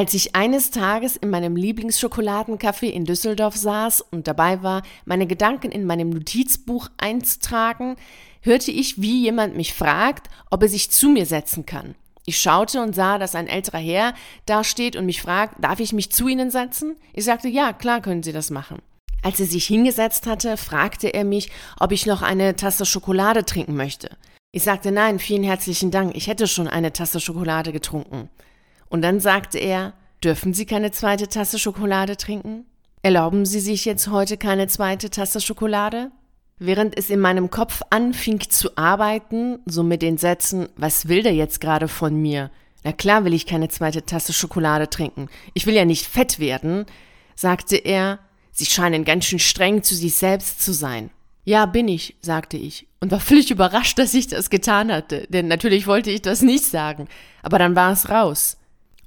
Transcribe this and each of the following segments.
Als ich eines Tages in meinem Lieblingsschokoladencafé in Düsseldorf saß und dabei war, meine Gedanken in meinem Notizbuch einzutragen, hörte ich, wie jemand mich fragt, ob er sich zu mir setzen kann. Ich schaute und sah, dass ein älterer Herr da steht und mich fragt, darf ich mich zu Ihnen setzen? Ich sagte, ja, klar können Sie das machen. Als er sich hingesetzt hatte, fragte er mich, ob ich noch eine Tasse Schokolade trinken möchte. Ich sagte nein, vielen herzlichen Dank, ich hätte schon eine Tasse Schokolade getrunken. Und dann sagte er, dürfen Sie keine zweite Tasse Schokolade trinken? Erlauben Sie sich jetzt heute keine zweite Tasse Schokolade? Während es in meinem Kopf anfing zu arbeiten, so mit den Sätzen, was will der jetzt gerade von mir? Na klar will ich keine zweite Tasse Schokolade trinken. Ich will ja nicht fett werden, sagte er, Sie scheinen ganz schön streng zu sich selbst zu sein. Ja, bin ich, sagte ich und war völlig überrascht, dass ich das getan hatte, denn natürlich wollte ich das nicht sagen, aber dann war es raus.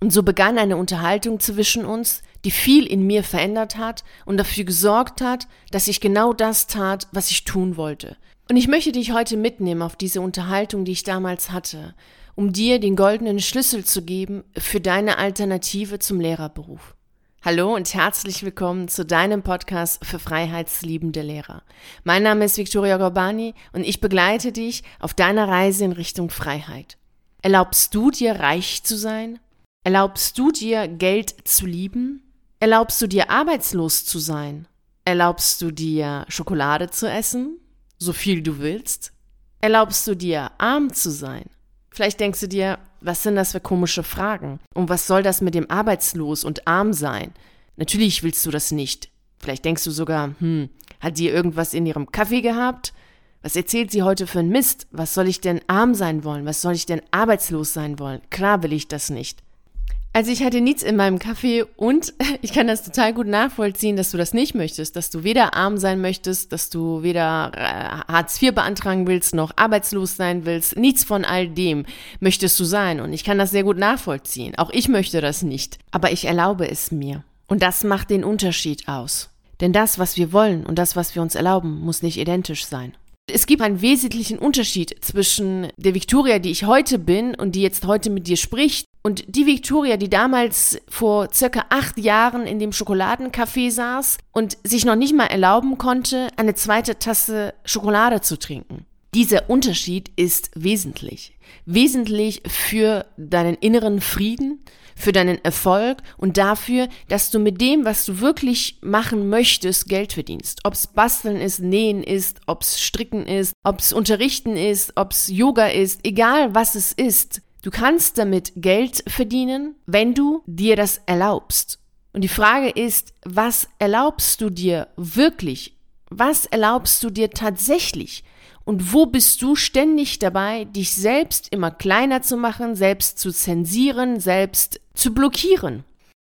Und so begann eine Unterhaltung zwischen uns, die viel in mir verändert hat und dafür gesorgt hat, dass ich genau das tat, was ich tun wollte. Und ich möchte dich heute mitnehmen auf diese Unterhaltung, die ich damals hatte, um dir den goldenen Schlüssel zu geben für deine Alternative zum Lehrerberuf. Hallo und herzlich willkommen zu deinem Podcast für freiheitsliebende Lehrer. Mein Name ist Victoria Gorbani und ich begleite dich auf deiner Reise in Richtung Freiheit. Erlaubst du dir reich zu sein? Erlaubst du dir Geld zu lieben? Erlaubst du dir arbeitslos zu sein? Erlaubst du dir Schokolade zu essen? So viel du willst? Erlaubst du dir arm zu sein? Vielleicht denkst du dir, was sind das für komische Fragen? Und was soll das mit dem Arbeitslos und arm sein? Natürlich willst du das nicht. Vielleicht denkst du sogar, hm, hat sie irgendwas in ihrem Kaffee gehabt? Was erzählt sie heute für ein Mist? Was soll ich denn arm sein wollen? Was soll ich denn arbeitslos sein wollen? Klar will ich das nicht. Also ich hatte nichts in meinem Kaffee und ich kann das total gut nachvollziehen, dass du das nicht möchtest, dass du weder arm sein möchtest, dass du weder äh, Hartz IV beantragen willst, noch arbeitslos sein willst. Nichts von all dem möchtest du sein und ich kann das sehr gut nachvollziehen. Auch ich möchte das nicht, aber ich erlaube es mir. Und das macht den Unterschied aus. Denn das, was wir wollen und das, was wir uns erlauben, muss nicht identisch sein. Es gibt einen wesentlichen Unterschied zwischen der Victoria, die ich heute bin und die jetzt heute mit dir spricht, und die Victoria, die damals vor circa acht Jahren in dem Schokoladencafé saß und sich noch nicht mal erlauben konnte, eine zweite Tasse Schokolade zu trinken. Dieser Unterschied ist wesentlich. Wesentlich für deinen inneren Frieden, für deinen Erfolg und dafür, dass du mit dem, was du wirklich machen möchtest, Geld verdienst. Ob's basteln ist, nähen ist, ob's stricken ist, ob's unterrichten ist, ob's Yoga ist, egal was es ist. Du kannst damit Geld verdienen, wenn du dir das erlaubst. Und die Frage ist, was erlaubst du dir wirklich? Was erlaubst du dir tatsächlich? Und wo bist du ständig dabei, dich selbst immer kleiner zu machen, selbst zu zensieren, selbst zu blockieren?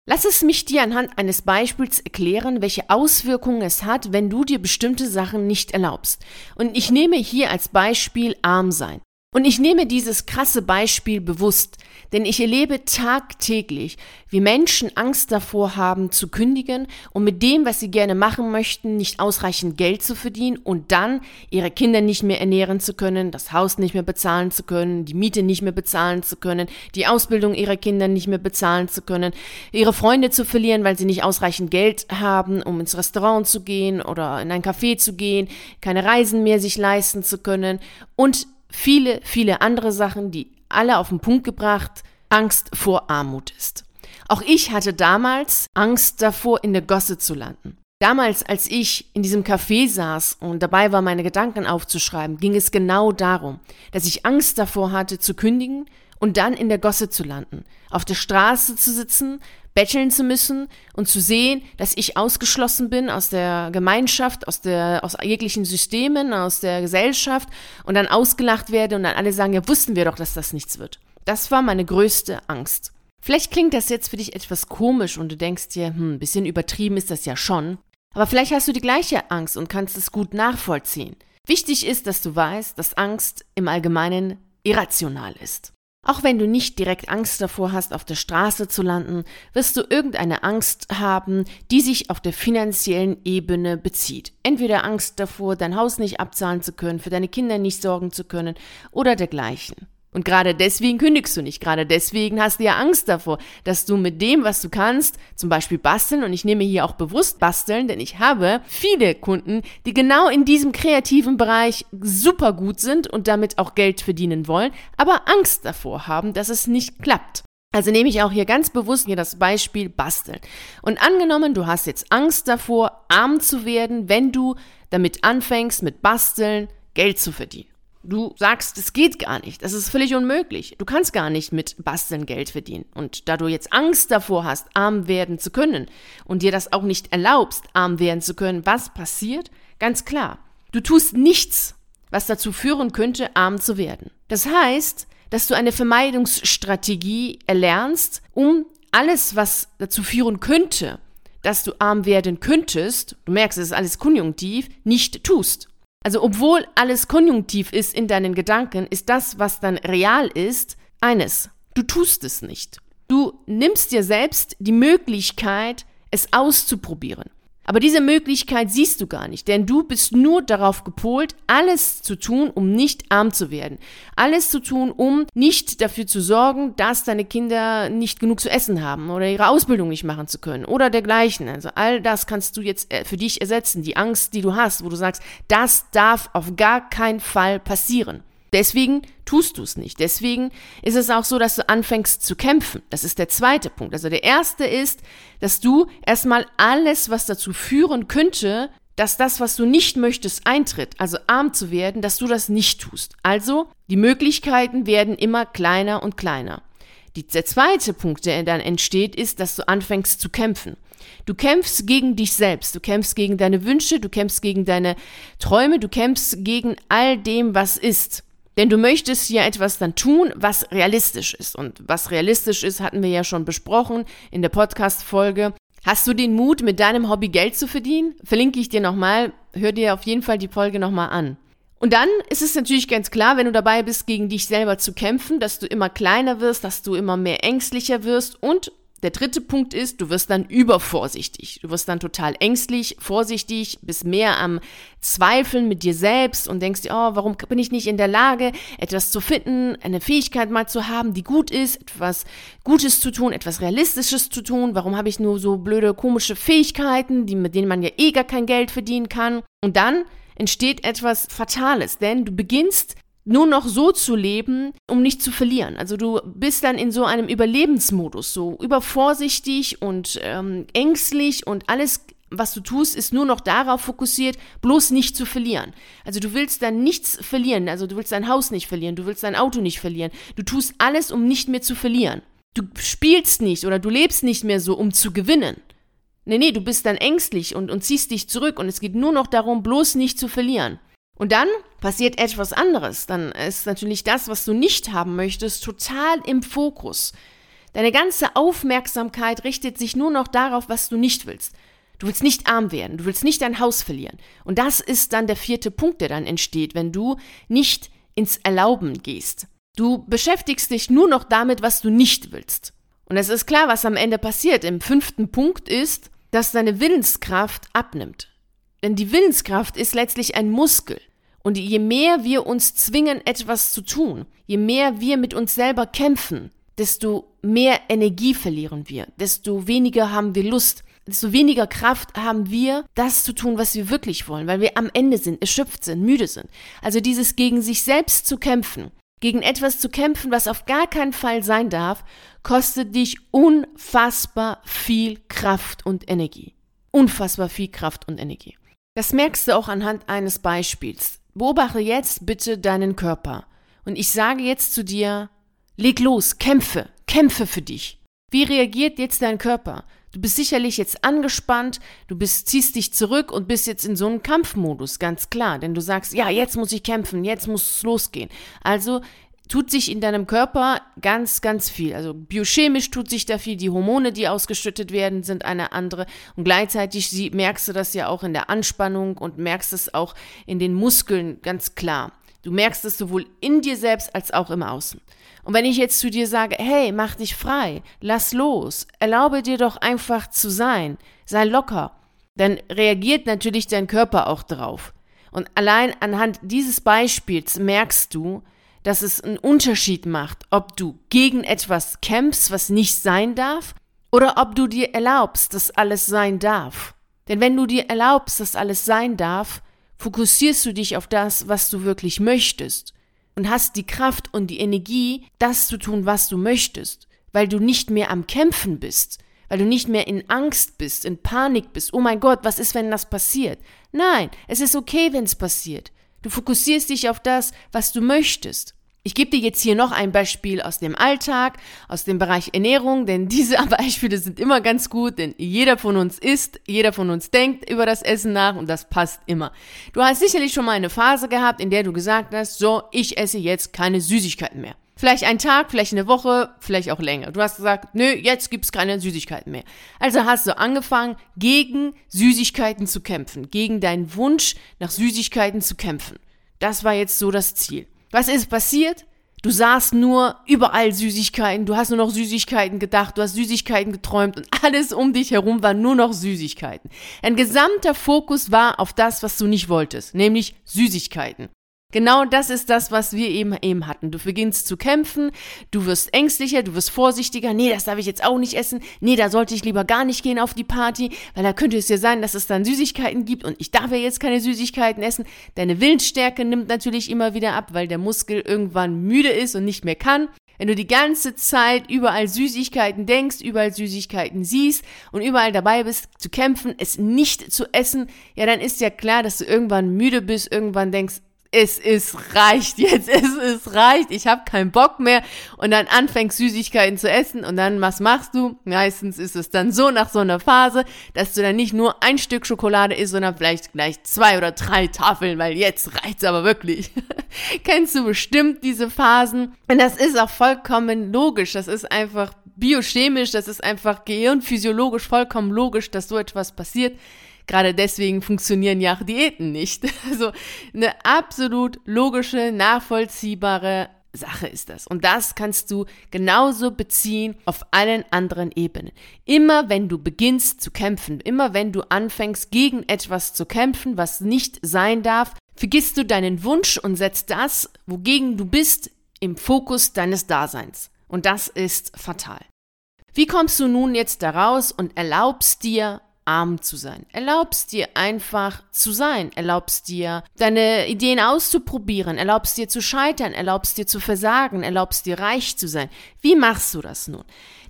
Lass es mich dir anhand eines Beispiels erklären, welche Auswirkungen es hat, wenn du dir bestimmte Sachen nicht erlaubst. Und ich nehme hier als Beispiel arm sein. Und ich nehme dieses krasse Beispiel bewusst, denn ich erlebe tagtäglich, wie Menschen Angst davor haben zu kündigen und mit dem, was sie gerne machen möchten, nicht ausreichend Geld zu verdienen und dann ihre Kinder nicht mehr ernähren zu können, das Haus nicht mehr bezahlen zu können, die Miete nicht mehr bezahlen zu können, die Ausbildung ihrer Kinder nicht mehr bezahlen zu können, ihre Freunde zu verlieren, weil sie nicht ausreichend Geld haben, um ins Restaurant zu gehen oder in ein Café zu gehen, keine Reisen mehr sich leisten zu können. Und viele, viele andere Sachen, die alle auf den Punkt gebracht Angst vor Armut ist. Auch ich hatte damals Angst davor, in der Gosse zu landen. Damals, als ich in diesem Café saß und dabei war, meine Gedanken aufzuschreiben, ging es genau darum, dass ich Angst davor hatte, zu kündigen und dann in der Gosse zu landen, auf der Straße zu sitzen, betteln zu müssen und zu sehen, dass ich ausgeschlossen bin aus der Gemeinschaft, aus der, aus jeglichen Systemen, aus der Gesellschaft und dann ausgelacht werde und dann alle sagen, ja, wussten wir doch, dass das nichts wird. Das war meine größte Angst. Vielleicht klingt das jetzt für dich etwas komisch und du denkst dir, hm, ein bisschen übertrieben ist das ja schon. Aber vielleicht hast du die gleiche Angst und kannst es gut nachvollziehen. Wichtig ist, dass du weißt, dass Angst im Allgemeinen irrational ist. Auch wenn du nicht direkt Angst davor hast, auf der Straße zu landen, wirst du irgendeine Angst haben, die sich auf der finanziellen Ebene bezieht. Entweder Angst davor, dein Haus nicht abzahlen zu können, für deine Kinder nicht sorgen zu können oder dergleichen. Und gerade deswegen kündigst du nicht. Gerade deswegen hast du ja Angst davor, dass du mit dem, was du kannst, zum Beispiel basteln, und ich nehme hier auch bewusst basteln, denn ich habe viele Kunden, die genau in diesem kreativen Bereich super gut sind und damit auch Geld verdienen wollen, aber Angst davor haben, dass es nicht klappt. Also nehme ich auch hier ganz bewusst hier das Beispiel Basteln. Und angenommen, du hast jetzt Angst davor, arm zu werden, wenn du damit anfängst, mit Basteln Geld zu verdienen. Du sagst, es geht gar nicht. Das ist völlig unmöglich. Du kannst gar nicht mit Basteln Geld verdienen. Und da du jetzt Angst davor hast, arm werden zu können und dir das auch nicht erlaubst, arm werden zu können, was passiert? Ganz klar. Du tust nichts, was dazu führen könnte, arm zu werden. Das heißt, dass du eine Vermeidungsstrategie erlernst, um alles, was dazu führen könnte, dass du arm werden könntest, du merkst, es ist alles konjunktiv, nicht tust. Also obwohl alles konjunktiv ist in deinen Gedanken, ist das, was dann real ist, eines. Du tust es nicht. Du nimmst dir selbst die Möglichkeit, es auszuprobieren. Aber diese Möglichkeit siehst du gar nicht, denn du bist nur darauf gepolt, alles zu tun, um nicht arm zu werden. Alles zu tun, um nicht dafür zu sorgen, dass deine Kinder nicht genug zu essen haben oder ihre Ausbildung nicht machen zu können oder dergleichen. Also all das kannst du jetzt äh, für dich ersetzen. Die Angst, die du hast, wo du sagst, das darf auf gar keinen Fall passieren. Deswegen tust du es nicht. Deswegen ist es auch so, dass du anfängst zu kämpfen. Das ist der zweite Punkt. Also der erste ist, dass du erstmal alles, was dazu führen könnte, dass das, was du nicht möchtest, eintritt, also arm zu werden, dass du das nicht tust. Also die Möglichkeiten werden immer kleiner und kleiner. Die, der zweite Punkt, der dann entsteht, ist, dass du anfängst zu kämpfen. Du kämpfst gegen dich selbst, du kämpfst gegen deine Wünsche, du kämpfst gegen deine Träume, du kämpfst gegen all dem, was ist. Denn du möchtest ja etwas dann tun, was realistisch ist. Und was realistisch ist, hatten wir ja schon besprochen in der Podcast-Folge. Hast du den Mut, mit deinem Hobby Geld zu verdienen? Verlinke ich dir nochmal. Hör dir auf jeden Fall die Folge nochmal an. Und dann ist es natürlich ganz klar, wenn du dabei bist, gegen dich selber zu kämpfen, dass du immer kleiner wirst, dass du immer mehr ängstlicher wirst und der dritte Punkt ist, du wirst dann übervorsichtig. Du wirst dann total ängstlich, vorsichtig, bist mehr am Zweifeln mit dir selbst und denkst dir, oh, warum bin ich nicht in der Lage, etwas zu finden, eine Fähigkeit mal zu haben, die gut ist, etwas Gutes zu tun, etwas Realistisches zu tun. Warum habe ich nur so blöde, komische Fähigkeiten, die, mit denen man ja eh gar kein Geld verdienen kann? Und dann entsteht etwas Fatales, denn du beginnst nur noch so zu leben, um nicht zu verlieren. Also du bist dann in so einem Überlebensmodus, so übervorsichtig und ähm, ängstlich und alles, was du tust, ist nur noch darauf fokussiert, bloß nicht zu verlieren. Also du willst dann nichts verlieren, also du willst dein Haus nicht verlieren, du willst dein Auto nicht verlieren. Du tust alles, um nicht mehr zu verlieren. Du spielst nicht oder du lebst nicht mehr so, um zu gewinnen. Nee, nee, du bist dann ängstlich und, und ziehst dich zurück und es geht nur noch darum, bloß nicht zu verlieren. Und dann passiert etwas anderes. Dann ist natürlich das, was du nicht haben möchtest, total im Fokus. Deine ganze Aufmerksamkeit richtet sich nur noch darauf, was du nicht willst. Du willst nicht arm werden, du willst nicht dein Haus verlieren. Und das ist dann der vierte Punkt, der dann entsteht, wenn du nicht ins Erlauben gehst. Du beschäftigst dich nur noch damit, was du nicht willst. Und es ist klar, was am Ende passiert. Im fünften Punkt ist, dass deine Willenskraft abnimmt. Denn die Willenskraft ist letztlich ein Muskel. Und je mehr wir uns zwingen, etwas zu tun, je mehr wir mit uns selber kämpfen, desto mehr Energie verlieren wir, desto weniger haben wir Lust, desto weniger Kraft haben wir, das zu tun, was wir wirklich wollen, weil wir am Ende sind, erschöpft sind, müde sind. Also dieses gegen sich selbst zu kämpfen, gegen etwas zu kämpfen, was auf gar keinen Fall sein darf, kostet dich unfassbar viel Kraft und Energie. Unfassbar viel Kraft und Energie. Das merkst du auch anhand eines Beispiels. Beobachte jetzt bitte deinen Körper. Und ich sage jetzt zu dir, leg los, kämpfe, kämpfe für dich. Wie reagiert jetzt dein Körper? Du bist sicherlich jetzt angespannt, du bist, ziehst dich zurück und bist jetzt in so einem Kampfmodus, ganz klar. Denn du sagst, ja, jetzt muss ich kämpfen, jetzt muss es losgehen. Also tut sich in deinem Körper ganz, ganz viel. Also biochemisch tut sich da viel. Die Hormone, die ausgeschüttet werden, sind eine andere. Und gleichzeitig merkst du das ja auch in der Anspannung und merkst es auch in den Muskeln ganz klar. Du merkst es sowohl in dir selbst als auch im Außen. Und wenn ich jetzt zu dir sage, hey, mach dich frei, lass los, erlaube dir doch einfach zu sein, sei locker, dann reagiert natürlich dein Körper auch drauf. Und allein anhand dieses Beispiels merkst du, dass es einen Unterschied macht, ob du gegen etwas kämpfst, was nicht sein darf, oder ob du dir erlaubst, dass alles sein darf. Denn wenn du dir erlaubst, dass alles sein darf, fokussierst du dich auf das, was du wirklich möchtest und hast die Kraft und die Energie, das zu tun, was du möchtest, weil du nicht mehr am Kämpfen bist, weil du nicht mehr in Angst bist, in Panik bist. Oh mein Gott, was ist, wenn das passiert? Nein, es ist okay, wenn es passiert. Du fokussierst dich auf das, was du möchtest. Ich gebe dir jetzt hier noch ein Beispiel aus dem Alltag, aus dem Bereich Ernährung, denn diese Beispiele sind immer ganz gut, denn jeder von uns isst, jeder von uns denkt über das Essen nach und das passt immer. Du hast sicherlich schon mal eine Phase gehabt, in der du gesagt hast, so, ich esse jetzt keine Süßigkeiten mehr. Vielleicht ein Tag, vielleicht eine Woche, vielleicht auch länger. Du hast gesagt, nö, jetzt gibt's keine Süßigkeiten mehr. Also hast du angefangen, gegen Süßigkeiten zu kämpfen, gegen deinen Wunsch nach Süßigkeiten zu kämpfen. Das war jetzt so das Ziel. Was ist passiert? Du sahst nur überall Süßigkeiten, du hast nur noch Süßigkeiten gedacht, du hast Süßigkeiten geträumt und alles um dich herum war nur noch Süßigkeiten. Dein gesamter Fokus war auf das, was du nicht wolltest, nämlich Süßigkeiten. Genau das ist das, was wir eben eben hatten. Du beginnst zu kämpfen, du wirst ängstlicher, du wirst vorsichtiger. Nee, das darf ich jetzt auch nicht essen. Nee, da sollte ich lieber gar nicht gehen auf die Party, weil da könnte es ja sein, dass es dann Süßigkeiten gibt und ich darf ja jetzt keine Süßigkeiten essen. Deine Willensstärke nimmt natürlich immer wieder ab, weil der Muskel irgendwann müde ist und nicht mehr kann. Wenn du die ganze Zeit überall Süßigkeiten denkst, überall Süßigkeiten siehst und überall dabei bist zu kämpfen, es nicht zu essen, ja, dann ist ja klar, dass du irgendwann müde bist, irgendwann denkst, es ist reicht jetzt, es ist reicht, ich habe keinen Bock mehr und dann anfängst Süßigkeiten zu essen und dann was machst du? Meistens ist es dann so nach so einer Phase, dass du dann nicht nur ein Stück Schokolade isst, sondern vielleicht gleich zwei oder drei Tafeln, weil jetzt reicht's aber wirklich. Kennst du bestimmt diese Phasen? Und das ist auch vollkommen logisch, das ist einfach biochemisch, das ist einfach gehirnphysiologisch vollkommen logisch, dass so etwas passiert. Gerade deswegen funktionieren ja auch Diäten nicht. Also eine absolut logische, nachvollziehbare Sache ist das. Und das kannst du genauso beziehen auf allen anderen Ebenen. Immer wenn du beginnst zu kämpfen, immer wenn du anfängst gegen etwas zu kämpfen, was nicht sein darf, vergisst du deinen Wunsch und setzt das, wogegen du bist, im Fokus deines Daseins. Und das ist fatal. Wie kommst du nun jetzt daraus und erlaubst dir, arm zu sein. Erlaubst dir einfach zu sein. Erlaubst dir deine Ideen auszuprobieren. Erlaubst dir zu scheitern. Erlaubst dir zu versagen. Erlaubst dir reich zu sein. Wie machst du das nun?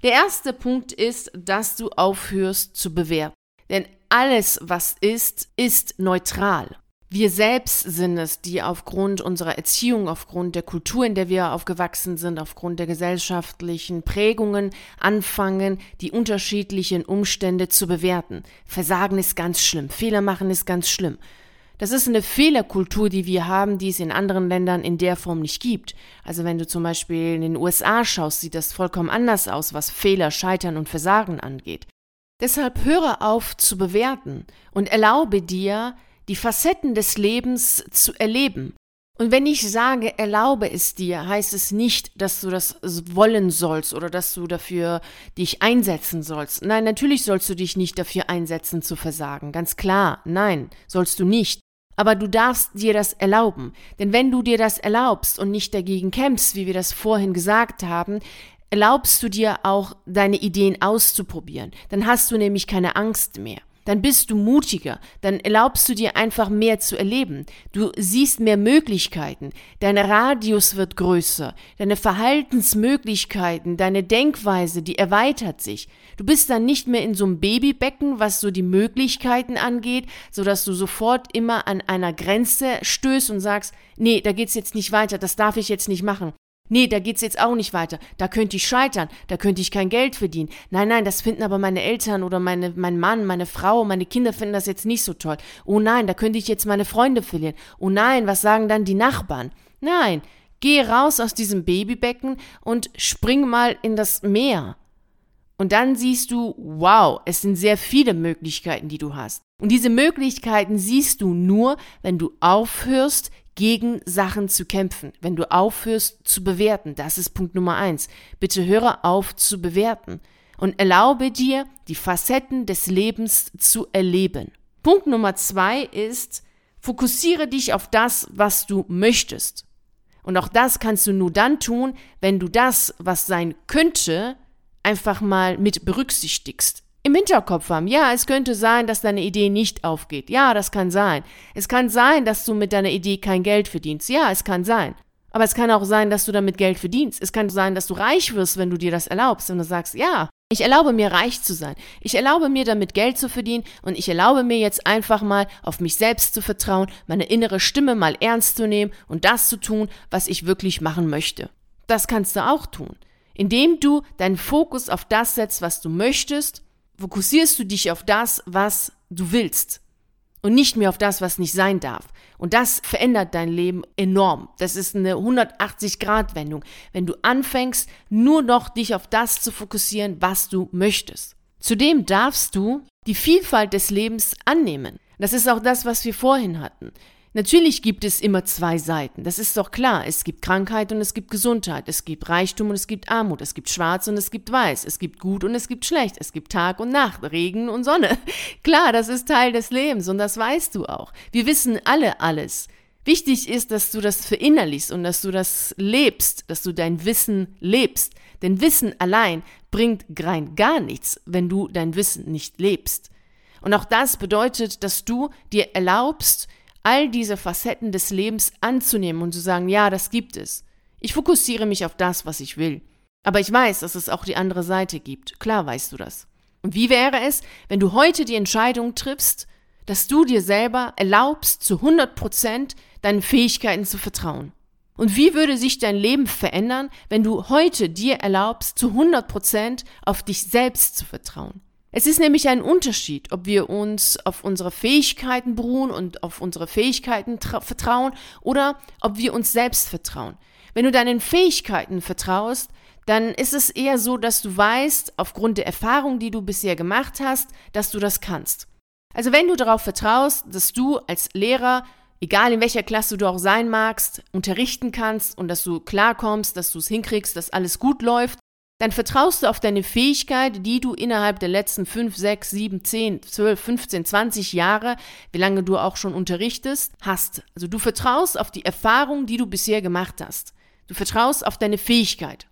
Der erste Punkt ist, dass du aufhörst zu bewerten. Denn alles, was ist, ist neutral. Wir selbst sind es, die aufgrund unserer Erziehung, aufgrund der Kultur, in der wir aufgewachsen sind, aufgrund der gesellschaftlichen Prägungen anfangen, die unterschiedlichen Umstände zu bewerten. Versagen ist ganz schlimm, Fehler machen ist ganz schlimm. Das ist eine Fehlerkultur, die wir haben, die es in anderen Ländern in der Form nicht gibt. Also wenn du zum Beispiel in den USA schaust, sieht das vollkommen anders aus, was Fehler, Scheitern und Versagen angeht. Deshalb höre auf zu bewerten und erlaube dir, die Facetten des Lebens zu erleben. Und wenn ich sage, erlaube es dir, heißt es nicht, dass du das wollen sollst oder dass du dafür dich einsetzen sollst. Nein, natürlich sollst du dich nicht dafür einsetzen zu versagen. Ganz klar, nein, sollst du nicht. Aber du darfst dir das erlauben. Denn wenn du dir das erlaubst und nicht dagegen kämpfst, wie wir das vorhin gesagt haben, erlaubst du dir auch deine Ideen auszuprobieren. Dann hast du nämlich keine Angst mehr dann bist du mutiger, dann erlaubst du dir einfach mehr zu erleben. Du siehst mehr Möglichkeiten, dein Radius wird größer, deine Verhaltensmöglichkeiten, deine Denkweise, die erweitert sich. Du bist dann nicht mehr in so einem Babybecken, was so die Möglichkeiten angeht, so dass du sofort immer an einer Grenze stößt und sagst, nee, da geht's jetzt nicht weiter, das darf ich jetzt nicht machen. Nee, da geht's jetzt auch nicht weiter. Da könnte ich scheitern, da könnte ich kein Geld verdienen. Nein, nein, das finden aber meine Eltern oder meine, mein Mann, meine Frau, meine Kinder finden das jetzt nicht so toll. Oh nein, da könnte ich jetzt meine Freunde verlieren. Oh nein, was sagen dann die Nachbarn? Nein, geh raus aus diesem Babybecken und spring mal in das Meer. Und dann siehst du, wow, es sind sehr viele Möglichkeiten, die du hast. Und diese Möglichkeiten siehst du nur, wenn du aufhörst, gegen Sachen zu kämpfen, wenn du aufhörst zu bewerten. Das ist Punkt Nummer eins. Bitte höre auf zu bewerten und erlaube dir, die Facetten des Lebens zu erleben. Punkt Nummer zwei ist, fokussiere dich auf das, was du möchtest. Und auch das kannst du nur dann tun, wenn du das, was sein könnte, einfach mal mit berücksichtigst. Im Hinterkopf haben, ja, es könnte sein, dass deine Idee nicht aufgeht. Ja, das kann sein. Es kann sein, dass du mit deiner Idee kein Geld verdienst. Ja, es kann sein. Aber es kann auch sein, dass du damit Geld verdienst. Es kann sein, dass du reich wirst, wenn du dir das erlaubst und du sagst, ja, ich erlaube mir reich zu sein. Ich erlaube mir damit Geld zu verdienen und ich erlaube mir jetzt einfach mal auf mich selbst zu vertrauen, meine innere Stimme mal ernst zu nehmen und das zu tun, was ich wirklich machen möchte. Das kannst du auch tun. Indem du deinen Fokus auf das setzt, was du möchtest, fokussierst du dich auf das, was du willst und nicht mehr auf das, was nicht sein darf. Und das verändert dein Leben enorm. Das ist eine 180-Grad-Wendung, wenn du anfängst, nur noch dich auf das zu fokussieren, was du möchtest. Zudem darfst du die Vielfalt des Lebens annehmen. Das ist auch das, was wir vorhin hatten. Natürlich gibt es immer zwei Seiten, das ist doch klar. Es gibt Krankheit und es gibt Gesundheit, es gibt Reichtum und es gibt Armut, es gibt Schwarz und es gibt Weiß, es gibt Gut und es gibt Schlecht, es gibt Tag und Nacht, Regen und Sonne. Klar, das ist Teil des Lebens und das weißt du auch. Wir wissen alle alles. Wichtig ist, dass du das verinnerlichst und dass du das lebst, dass du dein Wissen lebst. Denn Wissen allein bringt rein gar nichts, wenn du dein Wissen nicht lebst. Und auch das bedeutet, dass du dir erlaubst, all diese Facetten des Lebens anzunehmen und zu sagen, ja, das gibt es. Ich fokussiere mich auf das, was ich will. Aber ich weiß, dass es auch die andere Seite gibt. Klar weißt du das. Und wie wäre es, wenn du heute die Entscheidung triffst, dass du dir selber erlaubst, zu 100 Prozent deinen Fähigkeiten zu vertrauen? Und wie würde sich dein Leben verändern, wenn du heute dir erlaubst, zu 100 Prozent auf dich selbst zu vertrauen? Es ist nämlich ein Unterschied, ob wir uns auf unsere Fähigkeiten beruhen und auf unsere Fähigkeiten vertrauen oder ob wir uns selbst vertrauen. Wenn du deinen Fähigkeiten vertraust, dann ist es eher so, dass du weißt, aufgrund der Erfahrung, die du bisher gemacht hast, dass du das kannst. Also wenn du darauf vertraust, dass du als Lehrer, egal in welcher Klasse du auch sein magst, unterrichten kannst und dass du klarkommst, dass du es hinkriegst, dass alles gut läuft, dann vertraust du auf deine Fähigkeit, die du innerhalb der letzten 5, 6, 7, 10, 12, 15, 20 Jahre, wie lange du auch schon unterrichtest, hast. Also du vertraust auf die Erfahrung, die du bisher gemacht hast. Du vertraust auf deine Fähigkeit.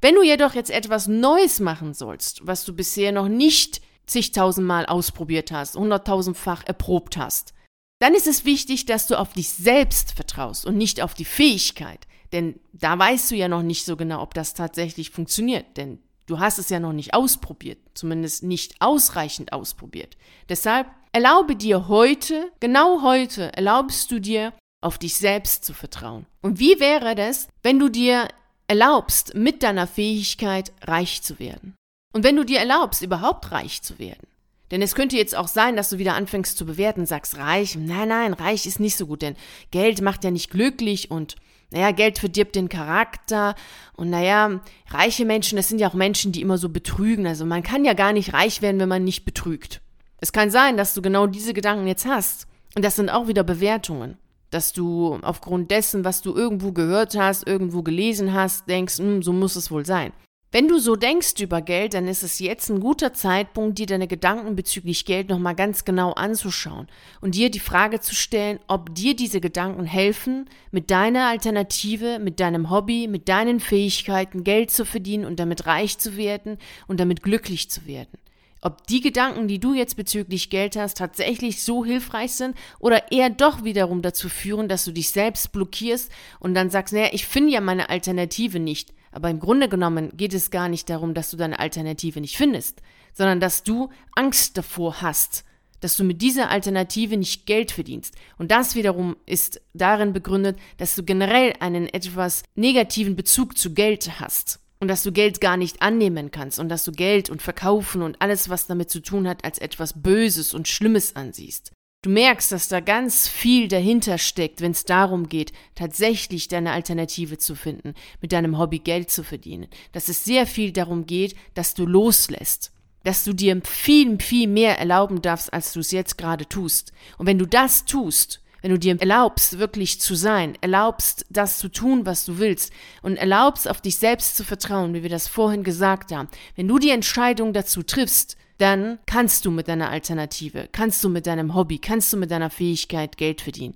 Wenn du jedoch jetzt etwas Neues machen sollst, was du bisher noch nicht zigtausendmal ausprobiert hast, hunderttausendfach erprobt hast, dann ist es wichtig, dass du auf dich selbst vertraust und nicht auf die Fähigkeit. Denn da weißt du ja noch nicht so genau, ob das tatsächlich funktioniert. Denn du hast es ja noch nicht ausprobiert, zumindest nicht ausreichend ausprobiert. Deshalb erlaube dir heute, genau heute, erlaubst du dir, auf dich selbst zu vertrauen. Und wie wäre das, wenn du dir erlaubst, mit deiner Fähigkeit reich zu werden? Und wenn du dir erlaubst, überhaupt reich zu werden? Denn es könnte jetzt auch sein, dass du wieder anfängst zu bewerten, sagst reich, nein, nein, reich ist nicht so gut, denn Geld macht ja nicht glücklich und naja, Geld verdirbt den Charakter und naja, reiche Menschen, das sind ja auch Menschen, die immer so betrügen. Also man kann ja gar nicht reich werden, wenn man nicht betrügt. Es kann sein, dass du genau diese Gedanken jetzt hast. Und das sind auch wieder Bewertungen. Dass du aufgrund dessen, was du irgendwo gehört hast, irgendwo gelesen hast, denkst, hm, so muss es wohl sein. Wenn du so denkst über Geld, dann ist es jetzt ein guter Zeitpunkt, dir deine Gedanken bezüglich Geld nochmal ganz genau anzuschauen und dir die Frage zu stellen, ob dir diese Gedanken helfen, mit deiner Alternative, mit deinem Hobby, mit deinen Fähigkeiten Geld zu verdienen und damit reich zu werden und damit glücklich zu werden. Ob die Gedanken, die du jetzt bezüglich Geld hast, tatsächlich so hilfreich sind oder eher doch wiederum dazu führen, dass du dich selbst blockierst und dann sagst, naja, ich finde ja meine Alternative nicht. Aber im Grunde genommen geht es gar nicht darum, dass du deine Alternative nicht findest, sondern dass du Angst davor hast, dass du mit dieser Alternative nicht Geld verdienst. Und das wiederum ist darin begründet, dass du generell einen etwas negativen Bezug zu Geld hast. Und dass du Geld gar nicht annehmen kannst und dass du Geld und Verkaufen und alles, was damit zu tun hat, als etwas Böses und Schlimmes ansiehst. Du merkst, dass da ganz viel dahinter steckt, wenn es darum geht, tatsächlich deine Alternative zu finden, mit deinem Hobby Geld zu verdienen. Dass es sehr viel darum geht, dass du loslässt. Dass du dir viel, viel mehr erlauben darfst, als du es jetzt gerade tust. Und wenn du das tust, wenn du dir erlaubst, wirklich zu sein, erlaubst, das zu tun, was du willst und erlaubst, auf dich selbst zu vertrauen, wie wir das vorhin gesagt haben, wenn du die Entscheidung dazu triffst, dann kannst du mit deiner Alternative, kannst du mit deinem Hobby, kannst du mit deiner Fähigkeit Geld verdienen.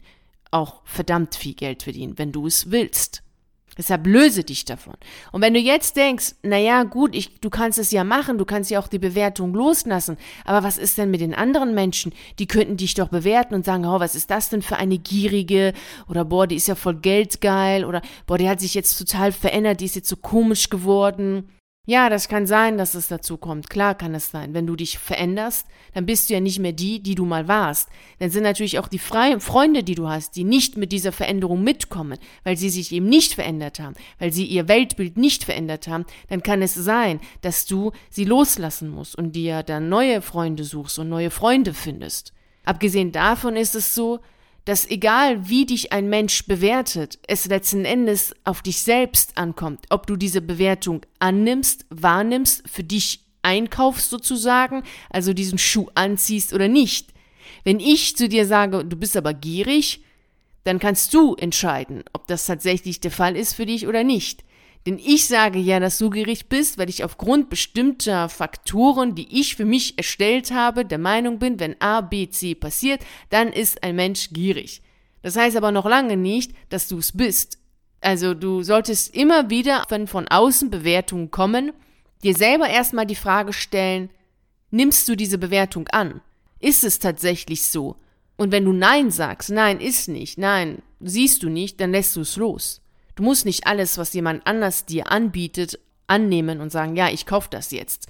Auch verdammt viel Geld verdienen, wenn du es willst. Deshalb löse dich davon. Und wenn du jetzt denkst, naja, gut, ich, du kannst es ja machen, du kannst ja auch die Bewertung loslassen, aber was ist denn mit den anderen Menschen? Die könnten dich doch bewerten und sagen, oh, was ist das denn für eine gierige? Oder boah, die ist ja voll geldgeil. Oder boah, die hat sich jetzt total verändert, die ist jetzt so komisch geworden. Ja, das kann sein, dass es dazu kommt. Klar kann es sein. Wenn du dich veränderst, dann bist du ja nicht mehr die, die du mal warst. Dann sind natürlich auch die Fre Freunde, die du hast, die nicht mit dieser Veränderung mitkommen, weil sie sich eben nicht verändert haben, weil sie ihr Weltbild nicht verändert haben, dann kann es sein, dass du sie loslassen musst und dir dann neue Freunde suchst und neue Freunde findest. Abgesehen davon ist es so, dass egal wie dich ein Mensch bewertet, es letzten Endes auf dich selbst ankommt, ob du diese Bewertung annimmst, wahrnimmst, für dich einkaufst sozusagen, also diesen Schuh anziehst oder nicht. Wenn ich zu dir sage, du bist aber gierig, dann kannst du entscheiden, ob das tatsächlich der Fall ist für dich oder nicht. Denn ich sage ja, dass du gierig bist, weil ich aufgrund bestimmter Faktoren, die ich für mich erstellt habe, der Meinung bin, wenn A, B, C passiert, dann ist ein Mensch gierig. Das heißt aber noch lange nicht, dass du es bist. Also du solltest immer wieder, wenn von außen Bewertungen kommen, dir selber erstmal die Frage stellen, nimmst du diese Bewertung an? Ist es tatsächlich so? Und wenn du Nein sagst, nein, ist nicht, nein, siehst du nicht, dann lässt du es los. Du musst nicht alles, was jemand anders dir anbietet, annehmen und sagen, ja, ich kauf das jetzt.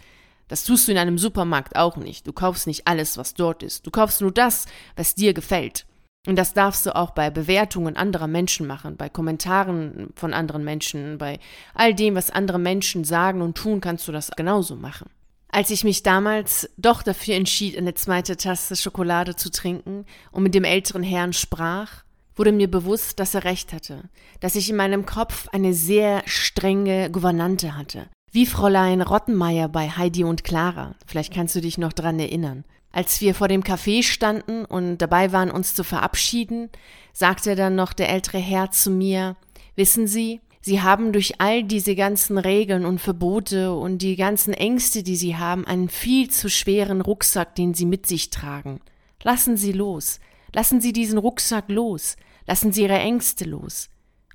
Das tust du in einem Supermarkt auch nicht. Du kaufst nicht alles, was dort ist. Du kaufst nur das, was dir gefällt. Und das darfst du auch bei Bewertungen anderer Menschen machen, bei Kommentaren von anderen Menschen, bei all dem, was andere Menschen sagen und tun, kannst du das genauso machen. Als ich mich damals doch dafür entschied, eine zweite Tasse Schokolade zu trinken und mit dem älteren Herrn sprach, wurde mir bewusst, dass er recht hatte, dass ich in meinem Kopf eine sehr strenge Gouvernante hatte. Wie Fräulein Rottenmeier bei Heidi und Clara. Vielleicht kannst du dich noch dran erinnern. Als wir vor dem Café standen und dabei waren, uns zu verabschieden, sagte dann noch der ältere Herr zu mir, wissen Sie, Sie haben durch all diese ganzen Regeln und Verbote und die ganzen Ängste, die Sie haben, einen viel zu schweren Rucksack, den Sie mit sich tragen. Lassen Sie los. Lassen Sie diesen Rucksack los. Lassen Sie Ihre Ängste los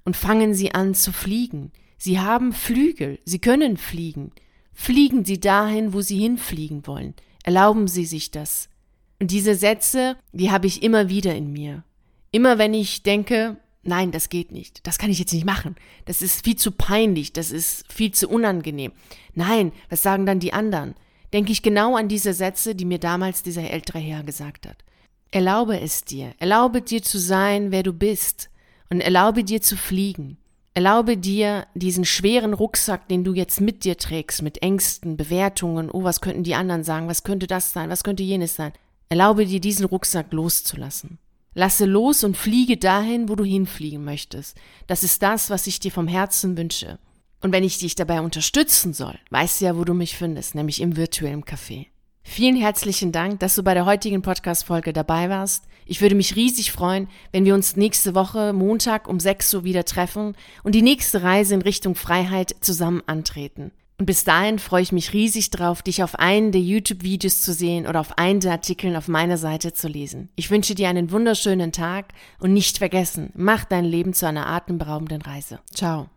und fangen Sie an zu fliegen. Sie haben Flügel, Sie können fliegen. Fliegen Sie dahin, wo Sie hinfliegen wollen. Erlauben Sie sich das. Und diese Sätze, die habe ich immer wieder in mir. Immer wenn ich denke, nein, das geht nicht, das kann ich jetzt nicht machen, das ist viel zu peinlich, das ist viel zu unangenehm. Nein, was sagen dann die anderen? Denke ich genau an diese Sätze, die mir damals dieser ältere Herr gesagt hat. Erlaube es dir, erlaube dir zu sein, wer du bist, und erlaube dir zu fliegen. Erlaube dir diesen schweren Rucksack, den du jetzt mit dir trägst, mit Ängsten, Bewertungen, oh, was könnten die anderen sagen, was könnte das sein, was könnte jenes sein. Erlaube dir diesen Rucksack loszulassen. Lasse los und fliege dahin, wo du hinfliegen möchtest. Das ist das, was ich dir vom Herzen wünsche. Und wenn ich dich dabei unterstützen soll, weißt du ja, wo du mich findest, nämlich im virtuellen Café. Vielen herzlichen Dank, dass du bei der heutigen Podcast-Folge dabei warst. Ich würde mich riesig freuen, wenn wir uns nächste Woche Montag um 6 Uhr wieder treffen und die nächste Reise in Richtung Freiheit zusammen antreten. Und bis dahin freue ich mich riesig drauf, dich auf einen der YouTube-Videos zu sehen oder auf einen der Artikeln auf meiner Seite zu lesen. Ich wünsche dir einen wunderschönen Tag und nicht vergessen, mach dein Leben zu einer atemberaubenden Reise. Ciao.